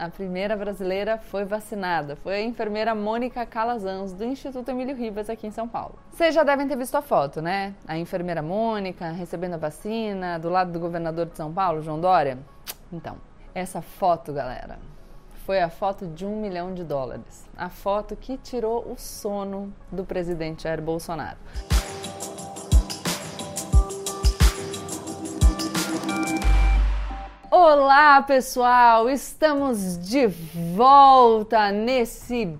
a primeira brasileira foi vacinada. Foi a enfermeira Mônica Calazans, do Instituto Emílio Ribas, aqui em São Paulo. Vocês já devem ter visto a foto, né? A enfermeira Mônica recebendo a vacina, do lado do governador de São Paulo, João Dória. Então, essa foto, galera, foi a foto de um milhão de dólares. A foto que tirou o sono do presidente Jair Bolsonaro. Olá, pessoal! Estamos de volta nesse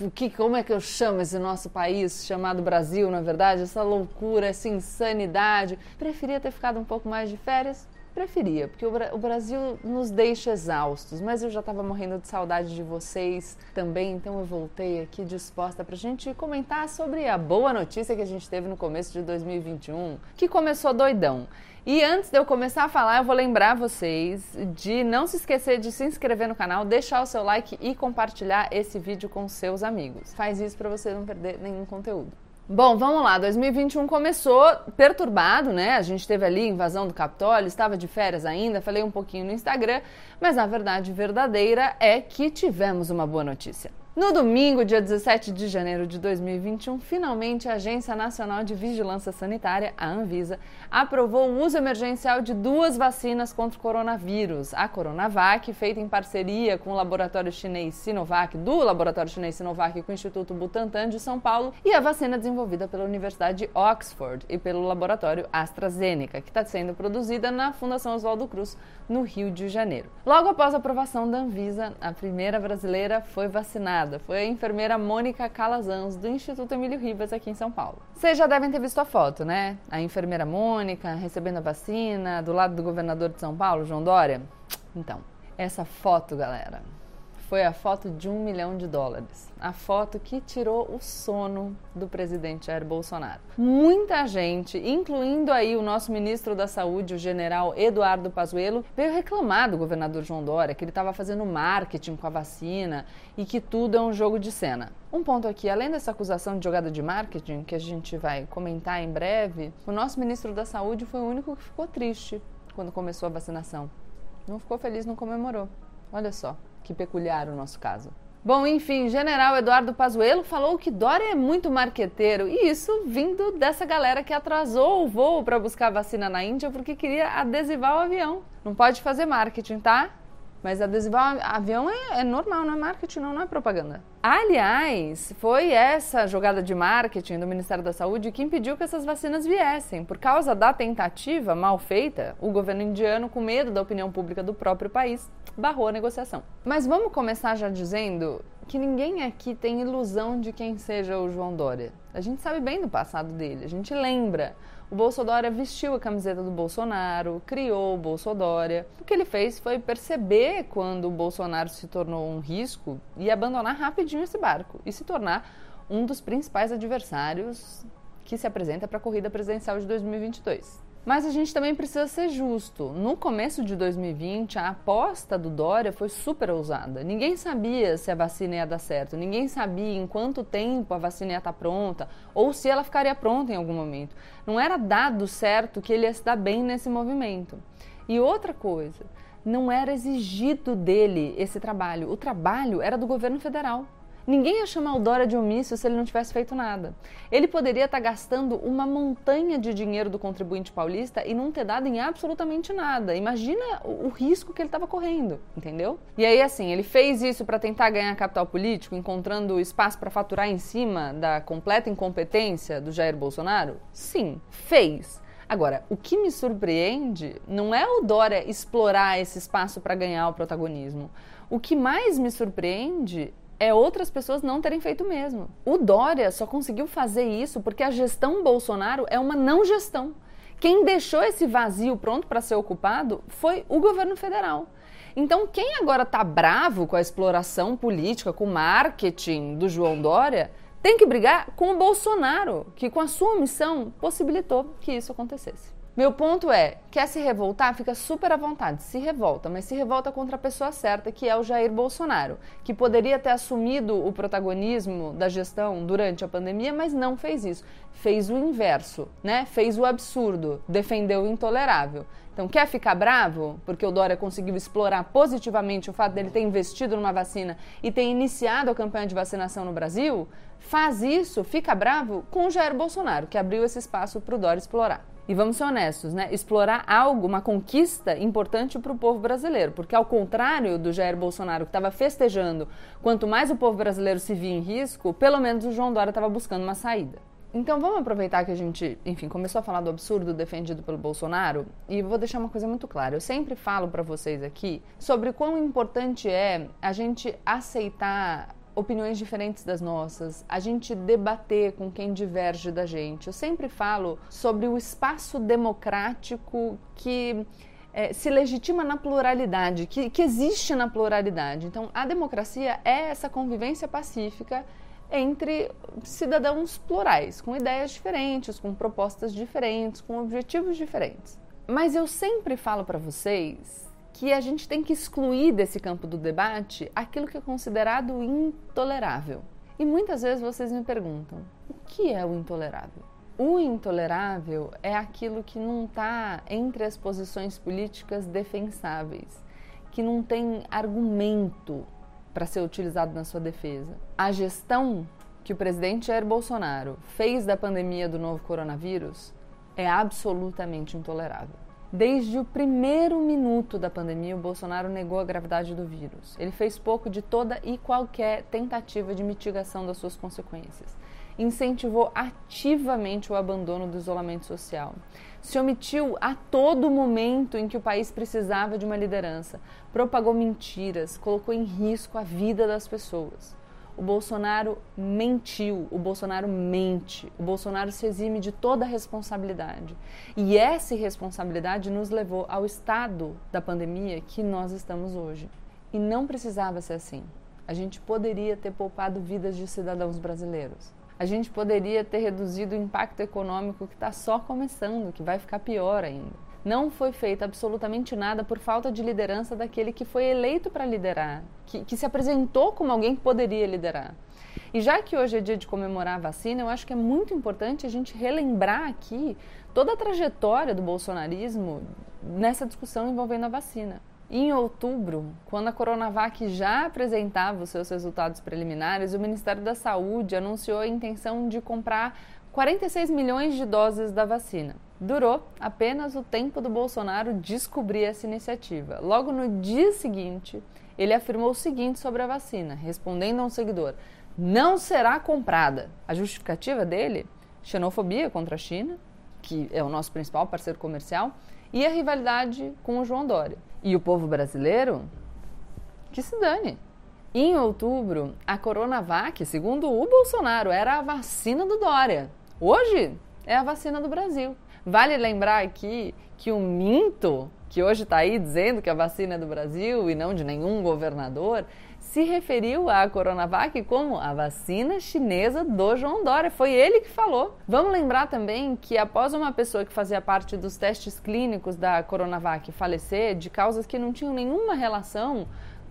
o que, como é que eu chamo esse nosso país chamado Brasil, na verdade? Essa loucura, essa insanidade. Preferia ter ficado um pouco mais de férias? Preferia, porque o, Brasil nos deixa exaustos, mas eu já estava morrendo de saudade de vocês também, então eu voltei aqui disposta para a gente comentar sobre a boa notícia que a gente teve no começo de 2021, que começou doidão. E antes de eu começar a falar, eu vou lembrar vocês de não se esquecer de se inscrever no canal, deixar o seu like e compartilhar esse vídeo com seus amigos. Faz isso para você não perder nenhum conteúdo. Bom, vamos lá. 2021 começou perturbado, né? A gente teve ali invasão do Capitólio, estava de férias ainda, falei um pouquinho no Instagram, mas a verdade verdadeira é que tivemos uma boa notícia. No domingo, dia 17 de janeiro de 2021, finalmente a Agência Nacional de Vigilância Sanitária, a Anvisa, aprovou o uso emergencial de duas vacinas contra o coronavírus. A Coronavac, feita em parceria com o laboratório chinês Sinovac, do laboratório chinês Sinovac com o Instituto Butantan de São Paulo, e a vacina desenvolvida pela Universidade de Oxford e pelo laboratório AstraZeneca, que está sendo produzida na Fundação Oswaldo Cruz, no Rio de Janeiro. Logo após a aprovação da Anvisa, a primeira brasileira foi vacinada foi a enfermeira Mônica Calazans, do Instituto Emílio Ribas, aqui em São Paulo. Vocês já devem ter visto a foto, né? A enfermeira Mônica recebendo a vacina, do lado do governador de São Paulo, João Dória. Então, essa foto, galera, foi a foto de um milhão de dólares. A foto que tirou o sono do presidente Jair Bolsonaro. Muita gente, incluindo aí o nosso ministro da Saúde, o general Eduardo Pazuello, veio reclamar do governador João Dória que ele estava fazendo marketing com a vacina e que tudo é um jogo de cena. Um ponto aqui, além dessa acusação de jogada de marketing, que a gente vai comentar em breve, o nosso ministro da Saúde foi o único que ficou triste quando começou a vacinação. Não ficou feliz, não comemorou. Olha só que peculiar o nosso caso. Bom, enfim, General Eduardo Pazuello falou que Dória é muito marqueteiro e isso vindo dessa galera que atrasou o voo para buscar vacina na Índia porque queria adesivar o avião. Não pode fazer marketing, tá? Mas adesivar avião é, é, normal, não é marketing, não, não é propaganda. Aliás, foi essa jogada de marketing do Ministério da Saúde que impediu que essas vacinas viessem. Por causa da tentativa mal feita, o governo indiano, com medo da opinião pública do próprio país, barrou a negociação. Mas vamos começar já dizendo que ninguém aqui tem ilusão de quem seja o João Dória. A gente sabe bem do passado dele, a gente lembra. O Bolsonaro vestiu a camiseta do Bolsonaro, criou o Bolsonaro. O que ele fez foi perceber quando o Bolsonaro se tornou um risco e abandonar rapidinho esse barco e se tornar um dos principais adversários que se apresenta para a corrida presidencial de 2022. Mas a gente também precisa ser justo. No começo de 2020, a aposta do Dória foi super ousada. Ninguém sabia se a vacina ia dar certo, ninguém sabia em quanto tempo a vacina ia estar pronta ou se ela ficaria pronta em algum momento. Não era dado certo que ele ia se dar bem nesse movimento. E outra coisa, não era exigido dele esse trabalho. O trabalho era do governo federal. Ninguém ia chamar o Dória de omício se ele não tivesse feito nada. Ele poderia estar gastando uma montanha de dinheiro do contribuinte paulista e não ter dado em absolutamente nada. Imagina o, o risco que ele estava correndo, entendeu? E aí, assim, ele fez isso para tentar ganhar capital político, encontrando espaço para faturar em cima da completa incompetência do Jair Bolsonaro? Sim, fez. Agora, o que me surpreende não é o Dória explorar esse espaço para ganhar o protagonismo. O que mais me surpreende é outras pessoas não terem feito mesmo. O Dória só conseguiu fazer isso porque a gestão Bolsonaro é uma não gestão. Quem deixou esse vazio pronto para ser ocupado foi o governo federal. Então, quem agora está bravo com a exploração política, com o marketing do João Dória, tem que brigar com o Bolsonaro, que com a sua omissão possibilitou que isso acontecesse. Meu ponto é, quer se revoltar, fica super à vontade, se revolta, mas se revolta contra a pessoa certa, que é o Jair Bolsonaro, que poderia ter assumido o protagonismo da gestão durante a pandemia, mas não fez isso. Fez o inverso, né? Fez o absurdo, defendeu o intolerável. Então, quer ficar bravo porque o Dória conseguiu explorar positivamente o fato dele ter investido numa vacina e ter iniciado a campanha de vacinação no Brasil? Faz isso, fica bravo com o Jair Bolsonaro, que abriu esse espaço para o Dória explorar. E vamos ser honestos, né? Explorar algo, uma conquista importante para o povo brasileiro, porque ao contrário do Jair Bolsonaro que estava festejando, quanto mais o povo brasileiro se via em risco, pelo menos o João Dória estava buscando uma saída. Então vamos aproveitar que a gente, enfim, começou a falar do absurdo defendido pelo Bolsonaro e vou deixar uma coisa muito clara. Eu sempre falo para vocês aqui sobre quão importante é a gente aceitar opiniões diferentes das nossas, a gente debater com quem diverge da gente. Eu sempre falo sobre o espaço democrático que é, se legitima na pluralidade, que, que existe na pluralidade. Então, a democracia é essa convivência pacífica entre cidadãos plurais, com ideias diferentes, com propostas diferentes, com objetivos diferentes. Mas eu sempre falo para vocês que a gente tem que excluir desse campo do debate aquilo que é considerado intolerável. E muitas vezes vocês me perguntam: o que é o intolerável? O intolerável é aquilo que não está entre as posições políticas defensáveis, que não tem argumento para ser utilizado na sua defesa. A gestão que o presidente Jair Bolsonaro fez da pandemia do novo coronavírus é absolutamente intolerável. Desde o primeiro minuto da pandemia, o Bolsonaro negou a gravidade do vírus. Ele fez pouco de toda e qualquer tentativa de mitigação das suas consequências. Incentivou ativamente o abandono do isolamento social. Se omitiu a todo momento em que o país precisava de uma liderança. Propagou mentiras, colocou em risco a vida das pessoas o Bolsonaro mentiu, o Bolsonaro mente, o Bolsonaro se exime de toda a responsabilidade. E essa irresponsabilidade nos levou ao estado da pandemia que nós estamos hoje. E não precisava ser assim. A gente poderia ter poupado vidas de cidadãos brasileiros. A gente poderia ter reduzido o impacto econômico que está só começando, que vai ficar pior ainda não foi feito absolutamente nada por falta de liderança daquele que foi eleito para liderar, que, que se apresentou como alguém que poderia liderar. E já que hoje é dia de comemorar a vacina, eu acho que é muito importante a gente relembrar aqui toda a trajetória do bolsonarismo nessa discussão envolvendo a vacina. Em outubro, quando a Coronavac já apresentava os seus resultados preliminares, o Ministério da Saúde anunciou a intenção de comprar 46 milhões de doses da vacina. Durou apenas o tempo do Bolsonaro descobrir essa iniciativa. Logo no dia seguinte, ele afirmou o seguinte sobre a vacina, respondendo a um seguidor: não será comprada. A justificativa dele? Xenofobia contra a China, que é o nosso principal parceiro comercial, e a rivalidade com o João Dória. E o povo brasileiro? Que se dane. Em outubro, a Coronavac, segundo o Bolsonaro, era a vacina do Dória. Hoje é a vacina do Brasil. Vale lembrar aqui que o Minto, que hoje está aí dizendo que a vacina é do Brasil e não de nenhum governador, se referiu à Coronavac como a vacina chinesa do João Dória. Foi ele que falou. Vamos lembrar também que após uma pessoa que fazia parte dos testes clínicos da Coronavac falecer de causas que não tinham nenhuma relação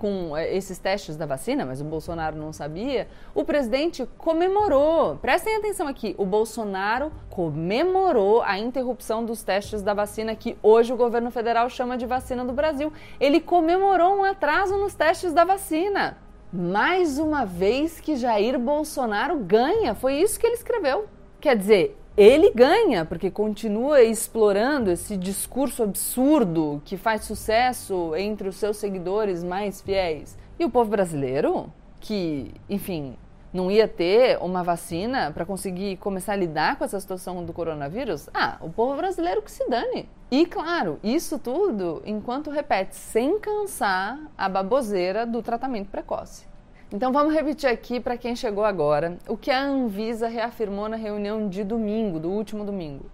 com eh, esses testes da vacina, mas o Bolsonaro não sabia, o presidente comemorou. Prestem atenção aqui: o Bolsonaro comemorou a interrupção dos testes da vacina que hoje o governo federal chama de vacina do Brasil. Ele comemorou um atraso nos testes da vacina. Mais uma vez que Jair Bolsonaro ganha, foi isso que ele escreveu. Quer dizer, ele ganha, porque continua explorando esse discurso absurdo que faz sucesso entre os seus seguidores mais fiéis. E o povo brasileiro, que, enfim, não ia ter uma vacina para conseguir começar a lidar com essa situação do coronavírus? Ah, o povo brasileiro que se dane. E claro, isso tudo enquanto repete sem cansar a baboseira do tratamento precoce. Então vamos repetir aqui para quem chegou agora o que a Anvisa reafirmou na reunião de domingo, do último domingo.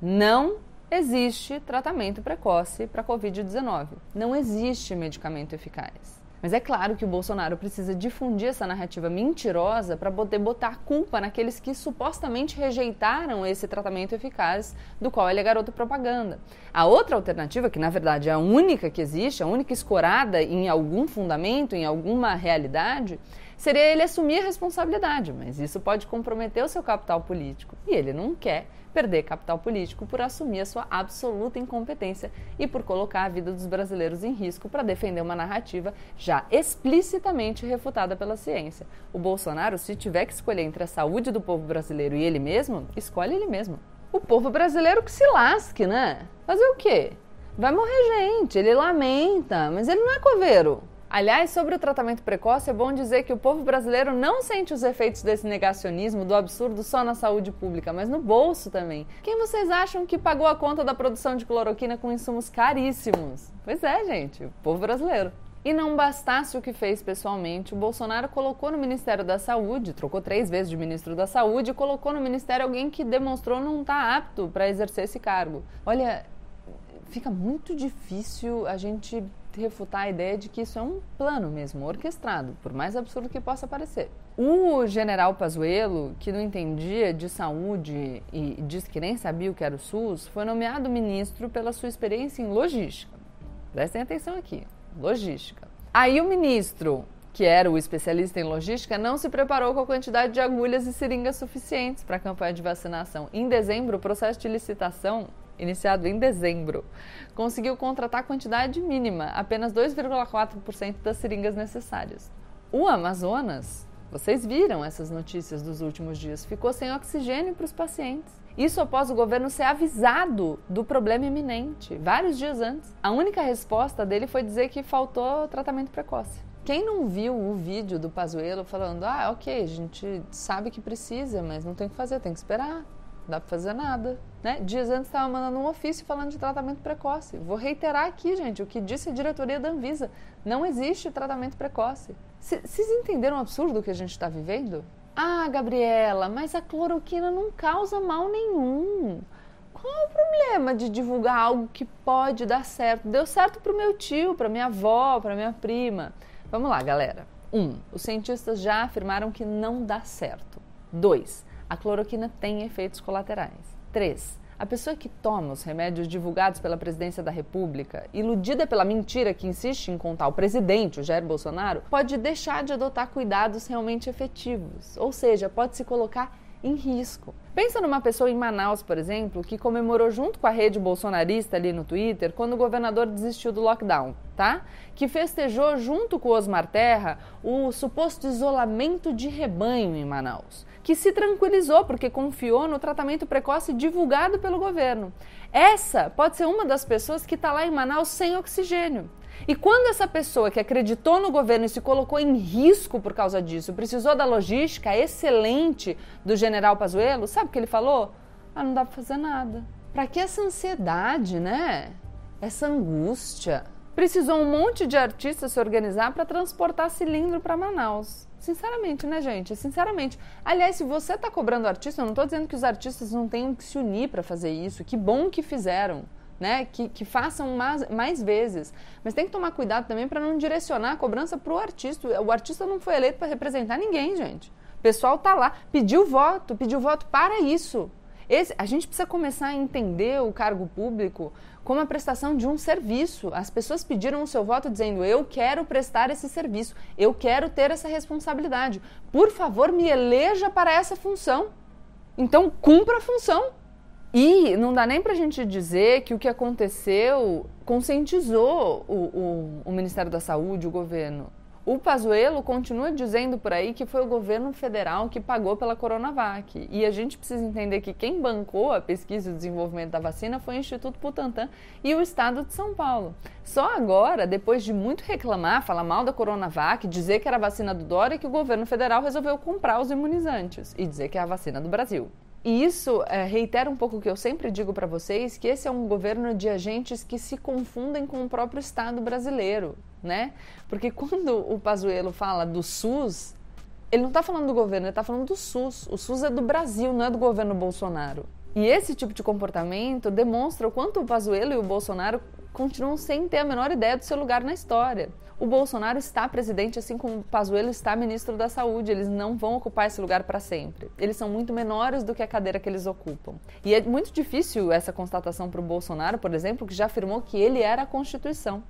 Não existe tratamento precoce para Covid-19. Não existe medicamento eficaz. Mas é claro que o Bolsonaro precisa difundir essa narrativa mentirosa para poder botar culpa naqueles que supostamente rejeitaram esse tratamento eficaz do qual ele é garoto propaganda. A outra alternativa, que na verdade é a única que existe, a única escorada em algum fundamento, em alguma realidade, seria ele assumir a responsabilidade, mas isso pode comprometer o seu capital político. E ele não quer perder capital político por assumir a sua absoluta incompetência e por colocar a vida dos brasileiros em risco para defender uma narrativa já explicitamente refutada pela ciência. O Bolsonaro, se tiver que escolher entre a saúde do povo brasileiro e ele mesmo, escolhe ele mesmo. O povo brasileiro que se lasque, né? Fazer o quê? Vai morrer gente, ele lamenta, mas ele não é coveiro. Aliás, sobre o tratamento precoce, é bom dizer que o povo brasileiro não sente os efeitos desse negacionismo, do absurdo só na saúde pública, mas no bolso também. Quem vocês acham que pagou a conta da produção de cloroquina com insumos caríssimos? Pois é, gente, o povo brasileiro. E não bastasse o que fez pessoalmente, o Bolsonaro colocou no Ministério da Saúde, trocou três vezes de ministro da Saúde, e colocou no Ministério alguém que demonstrou não estar tá apto para exercer esse cargo. Olha, fica muito difícil a gente refutar a ideia de que isso é um plano mesmo, orquestrado, por mais absurdo que possa parecer. O general Pazuello, que não entendia de saúde e disse que nem sabia o que era o SUS, foi nomeado ministro pela sua experiência em logística. Prestem atenção aqui, logística. Aí o ministro, que era o especialista em logística, não se preparou com a quantidade de agulhas e seringas suficientes para a campanha de vacinação. Em dezembro, o processo de licitação iniciado em dezembro, conseguiu contratar a quantidade mínima, apenas 2,4% das seringas necessárias. O Amazonas, vocês viram essas notícias dos últimos dias, ficou sem oxigênio para os pacientes. Isso após o governo ser avisado do problema iminente, vários dias antes. A única resposta dele foi dizer que faltou tratamento precoce. Quem não viu o vídeo do Pazuello falando, ah, ok, a gente sabe que precisa, mas não tem que fazer, tem que esperar não dá para fazer nada. Né? Dias antes estava mandando um ofício falando de tratamento precoce. Vou reiterar aqui, gente, o que disse a diretoria da Anvisa. Não existe tratamento precoce. Vocês entenderam o absurdo que a gente está vivendo? Ah, Gabriela, mas a cloroquina não causa mal nenhum. Qual o problema de divulgar algo que pode dar certo? Deu certo para o meu tio, para minha avó, para minha prima. Vamos lá, galera. Um, os cientistas já afirmaram que não dá certo. Dois, a cloroquina tem efeitos colaterais. 3. A pessoa que toma os remédios divulgados pela presidência da República, iludida pela mentira que insiste em contar o presidente, o Jair Bolsonaro, pode deixar de adotar cuidados realmente efetivos, ou seja, pode se colocar em risco. Pensa numa pessoa em Manaus, por exemplo, que comemorou junto com a rede bolsonarista ali no Twitter quando o governador desistiu do lockdown, tá? Que festejou junto com o Osmar Terra o suposto isolamento de rebanho em Manaus que se tranquilizou porque confiou no tratamento precoce divulgado pelo governo. Essa pode ser uma das pessoas que está lá em Manaus sem oxigênio. E quando essa pessoa que acreditou no governo e se colocou em risco por causa disso, precisou da logística excelente do general Pazuello, sabe o que ele falou? Ah, não dá para fazer nada. Para que essa ansiedade, né? Essa angústia. Precisou um monte de artistas se organizar para transportar cilindro para Manaus. Sinceramente, né, gente? Sinceramente. Aliás, se você está cobrando artista, eu não estou dizendo que os artistas não tenham que se unir para fazer isso. Que bom que fizeram. Né, que, que façam mais, mais vezes. Mas tem que tomar cuidado também para não direcionar a cobrança para o artista. O artista não foi eleito para representar ninguém, gente. O pessoal tá lá, pediu voto, pediu voto para isso. Esse, a gente precisa começar a entender o cargo público como a prestação de um serviço. As pessoas pediram o seu voto dizendo: eu quero prestar esse serviço, eu quero ter essa responsabilidade. Por favor, me eleja para essa função. Então, cumpra a função. E não dá nem para a gente dizer que o que aconteceu conscientizou o, o, o Ministério da Saúde, o governo. O Pazuello continua dizendo por aí que foi o governo federal que pagou pela Coronavac. E a gente precisa entender que quem bancou a pesquisa e o desenvolvimento da vacina foi o Instituto Butantan e o Estado de São Paulo. Só agora, depois de muito reclamar, falar mal da Coronavac, dizer que era a vacina do Dória, que o governo federal resolveu comprar os imunizantes e dizer que é a vacina do Brasil. E isso é, reitera um pouco o que eu sempre digo para vocês, que esse é um governo de agentes que se confundem com o próprio Estado brasileiro, né? Porque quando o Pazuello fala do SUS, ele não está falando do governo, ele está falando do SUS. O SUS é do Brasil, não é do governo Bolsonaro. E esse tipo de comportamento demonstra o quanto o Pazuello e o Bolsonaro continuam sem ter a menor ideia do seu lugar na história. O Bolsonaro está presidente, assim como o Pazuello está ministro da Saúde. Eles não vão ocupar esse lugar para sempre. Eles são muito menores do que a cadeira que eles ocupam. E é muito difícil essa constatação para o Bolsonaro, por exemplo, que já afirmou que ele era a Constituição.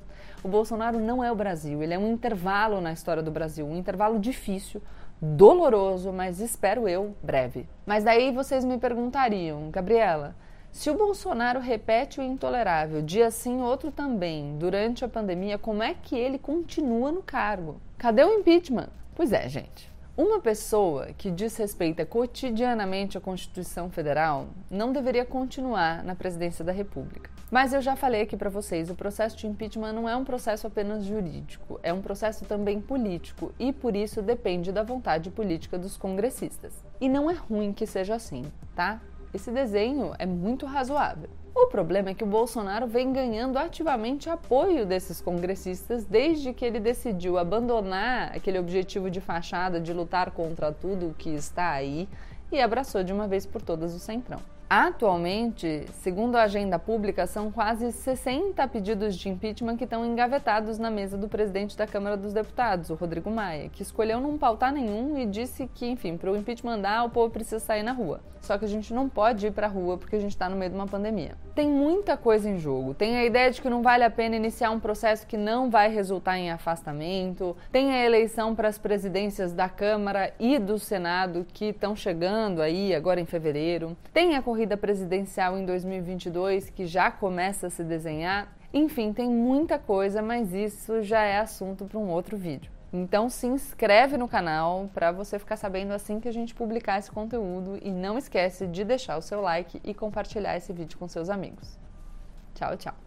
O Bolsonaro não é o Brasil, ele é um intervalo na história do Brasil, um intervalo difícil, doloroso, mas espero eu, breve. Mas daí vocês me perguntariam, Gabriela, se o Bolsonaro repete o intolerável dia sim, outro também, durante a pandemia, como é que ele continua no cargo? Cadê o impeachment? Pois é, gente. Uma pessoa que desrespeita cotidianamente a Constituição Federal não deveria continuar na presidência da República. Mas eu já falei aqui para vocês, o processo de impeachment não é um processo apenas jurídico, é um processo também político e por isso depende da vontade política dos congressistas. E não é ruim que seja assim, tá? Esse desenho é muito razoável. O problema é que o Bolsonaro vem ganhando ativamente apoio desses congressistas desde que ele decidiu abandonar aquele objetivo de fachada de lutar contra tudo o que está aí e abraçou de uma vez por todas o Centrão. Atualmente, segundo a agenda pública, são quase 60 pedidos de impeachment que estão engavetados na mesa do presidente da Câmara dos Deputados, o Rodrigo Maia, que escolheu não pautar nenhum e disse que, enfim, para o impeachment andar, o povo precisa sair na rua. Só que a gente não pode ir para a rua porque a gente está no meio de uma pandemia. Tem muita coisa em jogo. Tem a ideia de que não vale a pena iniciar um processo que não vai resultar em afastamento. Tem a eleição para as presidências da Câmara e do Senado que estão chegando aí agora em fevereiro. Tem a corrida presidencial em 2022 que já começa a se desenhar. Enfim, tem muita coisa, mas isso já é assunto para um outro vídeo. Então se inscreve no canal para você ficar sabendo assim que a gente publicar esse conteúdo e não esquece de deixar o seu like e compartilhar esse vídeo com seus amigos. Tchau, tchau.